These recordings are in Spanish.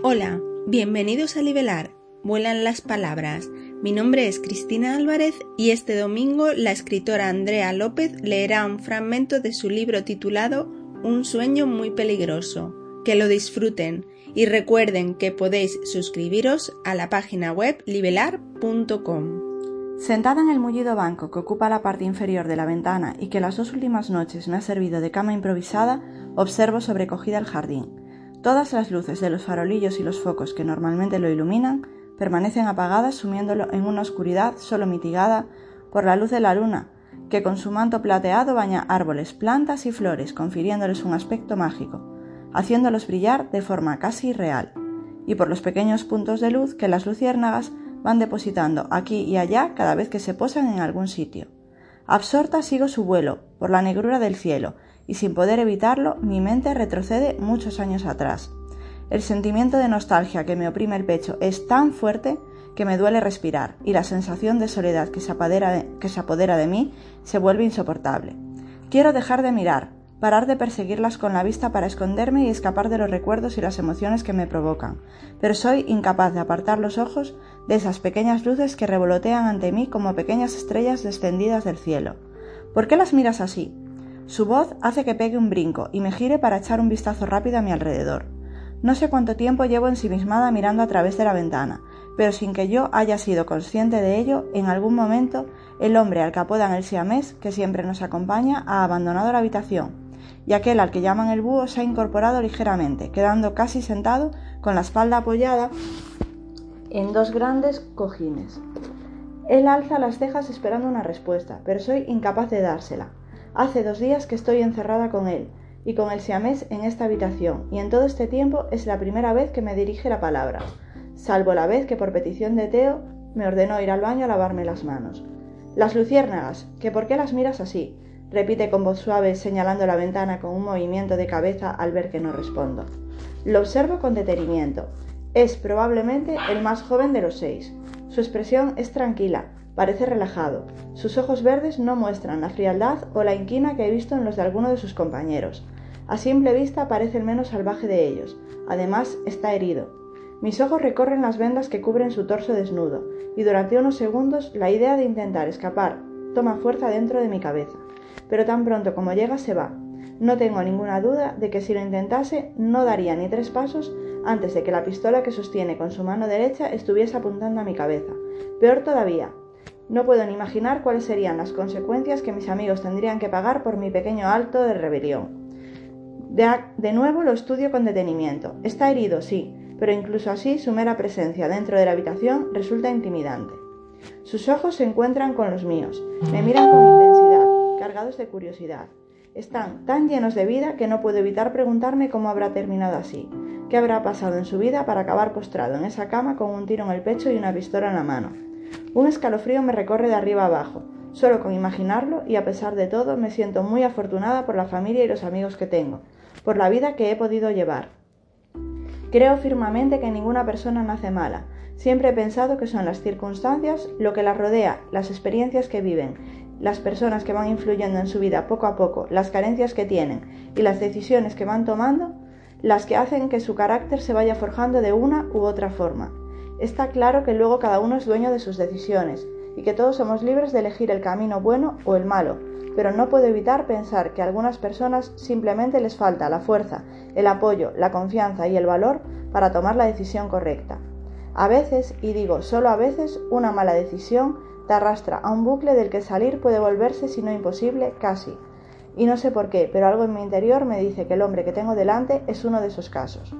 Hola, bienvenidos a Libelar. Vuelan las palabras. Mi nombre es Cristina Álvarez y este domingo la escritora Andrea López leerá un fragmento de su libro titulado Un sueño muy peligroso. Que lo disfruten y recuerden que podéis suscribiros a la página web libelar.com. Sentada en el mullido banco que ocupa la parte inferior de la ventana y que las dos últimas noches me ha servido de cama improvisada, observo sobrecogida el jardín. Todas las luces de los farolillos y los focos que normalmente lo iluminan permanecen apagadas sumiéndolo en una oscuridad solo mitigada por la luz de la luna, que con su manto plateado baña árboles, plantas y flores, confiriéndoles un aspecto mágico, haciéndolos brillar de forma casi irreal, y por los pequeños puntos de luz que las luciérnagas van depositando aquí y allá cada vez que se posan en algún sitio. Absorta sigo su vuelo por la negrura del cielo, y sin poder evitarlo, mi mente retrocede muchos años atrás. El sentimiento de nostalgia que me oprime el pecho es tan fuerte que me duele respirar y la sensación de soledad que se, de, que se apodera de mí se vuelve insoportable. Quiero dejar de mirar, parar de perseguirlas con la vista para esconderme y escapar de los recuerdos y las emociones que me provocan, pero soy incapaz de apartar los ojos de esas pequeñas luces que revolotean ante mí como pequeñas estrellas descendidas del cielo. ¿Por qué las miras así? Su voz hace que pegue un brinco y me gire para echar un vistazo rápido a mi alrededor. No sé cuánto tiempo llevo ensimismada mirando a través de la ventana, pero sin que yo haya sido consciente de ello, en algún momento el hombre al que apodan el siamés, que siempre nos acompaña, ha abandonado la habitación, y aquel al que llaman el búho se ha incorporado ligeramente, quedando casi sentado con la espalda apoyada en dos grandes cojines. Él alza las cejas esperando una respuesta, pero soy incapaz de dársela. Hace dos días que estoy encerrada con él y con el siamés en esta habitación, y en todo este tiempo es la primera vez que me dirige la palabra, salvo la vez que por petición de Teo me ordenó ir al baño a lavarme las manos. Las luciérnagas, que por qué las miras así, repite con voz suave señalando la ventana con un movimiento de cabeza al ver que no respondo. Lo observo con detenimiento. Es probablemente el más joven de los seis. Su expresión es tranquila, Parece relajado. Sus ojos verdes no muestran la frialdad o la inquina que he visto en los de alguno de sus compañeros. A simple vista parece el menos salvaje de ellos. Además, está herido. Mis ojos recorren las vendas que cubren su torso desnudo, y durante unos segundos la idea de intentar escapar toma fuerza dentro de mi cabeza. Pero tan pronto como llega se va. No tengo ninguna duda de que si lo intentase no daría ni tres pasos antes de que la pistola que sostiene con su mano derecha estuviese apuntando a mi cabeza. Peor todavía, no puedo ni imaginar cuáles serían las consecuencias que mis amigos tendrían que pagar por mi pequeño alto de rebelión. De, nuevo lo estudio con detenimiento. Está herido, sí, pero incluso así su mera presencia dentro de la habitación resulta intimidante. Sus ojos se encuentran con los míos, me miran con intensidad, cargados de curiosidad. Están tan llenos de vida que no puedo evitar preguntarme cómo habrá terminado así, qué habrá pasado en su vida para acabar postrado en esa cama con un tiro en el pecho y una pistola en la mano. Un escalofrío me recorre de arriba abajo, solo con imaginarlo y a pesar de todo me siento muy afortunada por la familia y los amigos que tengo, por la vida que he podido llevar. Creo firmemente que ninguna persona nace mala. Siempre he pensado que son las circunstancias, lo que las rodea, las experiencias que viven, las personas que van influyendo en su vida poco a poco, las carencias que tienen y las decisiones que van tomando, las que hacen que su carácter se vaya forjando de una u otra forma. Está claro que luego cada uno es dueño de sus decisiones y que todos somos libres de elegir el camino bueno o el malo, pero no puedo evitar pensar que a algunas personas simplemente les falta la fuerza, el apoyo, la confianza y el valor para tomar la decisión correcta. A veces, y digo solo a veces, una mala decisión te arrastra a un bucle del que salir puede volverse, si no imposible, casi. Y no sé por qué, pero algo en mi interior me dice que el hombre que tengo delante es uno de esos casos.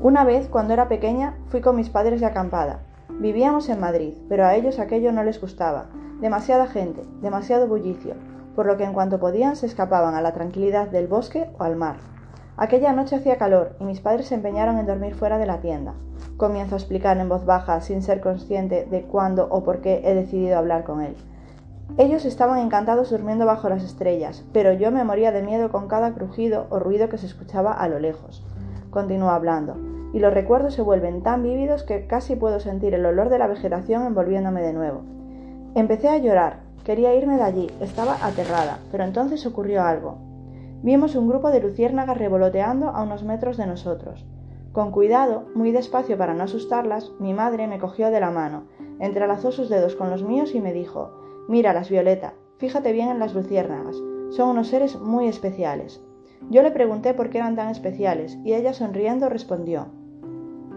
Una vez, cuando era pequeña, fui con mis padres de acampada. Vivíamos en Madrid, pero a ellos aquello no les gustaba. Demasiada gente, demasiado bullicio, por lo que en cuanto podían se escapaban a la tranquilidad del bosque o al mar. Aquella noche hacía calor y mis padres se empeñaron en dormir fuera de la tienda. Comienzo a explicar en voz baja, sin ser consciente de cuándo o por qué he decidido hablar con él. Ellos estaban encantados durmiendo bajo las estrellas, pero yo me moría de miedo con cada crujido o ruido que se escuchaba a lo lejos. Continúa hablando y los recuerdos se vuelven tan vívidos que casi puedo sentir el olor de la vegetación envolviéndome de nuevo. Empecé a llorar, quería irme de allí, estaba aterrada, pero entonces ocurrió algo. Vimos un grupo de luciérnagas revoloteando a unos metros de nosotros. Con cuidado, muy despacio para no asustarlas, mi madre me cogió de la mano, entrelazó sus dedos con los míos y me dijo Míralas, Violeta, fíjate bien en las luciérnagas, son unos seres muy especiales. Yo le pregunté por qué eran tan especiales, y ella sonriendo respondió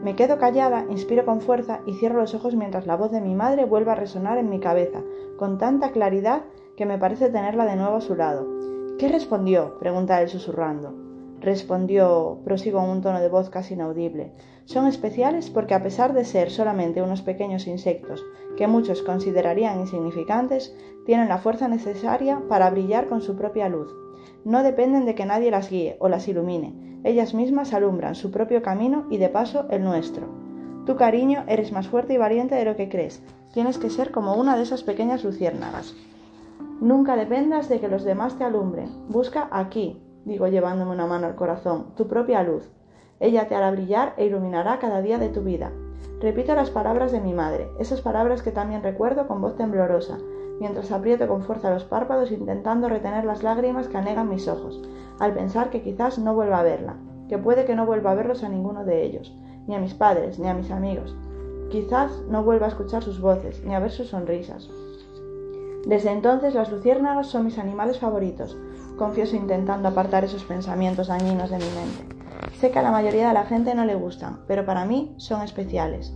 Me quedo callada, inspiro con fuerza y cierro los ojos mientras la voz de mi madre vuelve a resonar en mi cabeza, con tanta claridad que me parece tenerla de nuevo a su lado. ¿Qué respondió? pregunta él susurrando. Respondió, prosigo en un tono de voz casi inaudible. Son especiales porque a pesar de ser solamente unos pequeños insectos que muchos considerarían insignificantes, tienen la fuerza necesaria para brillar con su propia luz. No dependen de que nadie las guíe o las ilumine. Ellas mismas alumbran su propio camino y de paso el nuestro. Tu cariño eres más fuerte y valiente de lo que crees. Tienes que ser como una de esas pequeñas luciérnagas. Nunca dependas de que los demás te alumbren. Busca aquí, digo llevándome una mano al corazón, tu propia luz. Ella te hará brillar e iluminará cada día de tu vida. Repito las palabras de mi madre, esas palabras que también recuerdo con voz temblorosa, mientras aprieto con fuerza los párpados intentando retener las lágrimas que anegan mis ojos, al pensar que quizás no vuelva a verla, que puede que no vuelva a verlos a ninguno de ellos, ni a mis padres, ni a mis amigos. Quizás no vuelva a escuchar sus voces, ni a ver sus sonrisas. Desde entonces las luciérnagas son mis animales favoritos, confieso intentando apartar esos pensamientos dañinos de mi mente. Sé que a la mayoría de la gente no le gustan, pero para mí son especiales.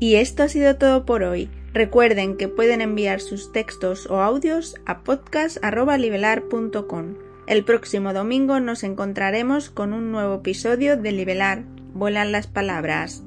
Y esto ha sido todo por hoy. Recuerden que pueden enviar sus textos o audios a podcast.libelar.com. El próximo domingo nos encontraremos con un nuevo episodio de Libelar. Vuelan las palabras.